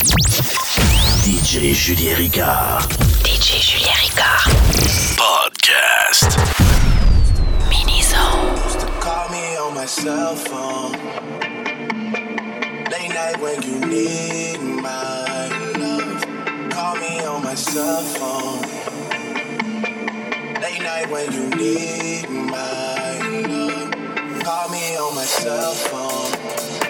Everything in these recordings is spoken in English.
DJ Julien Ricard. DJ Julien Ricard. Podcast. Mini Zone. Call me on my cell phone. Late night when you need my love. Call me on my cell phone. Late night when you need my love. Call me on my cell phone.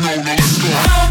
no, no, stop.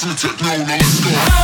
Listen to techno, now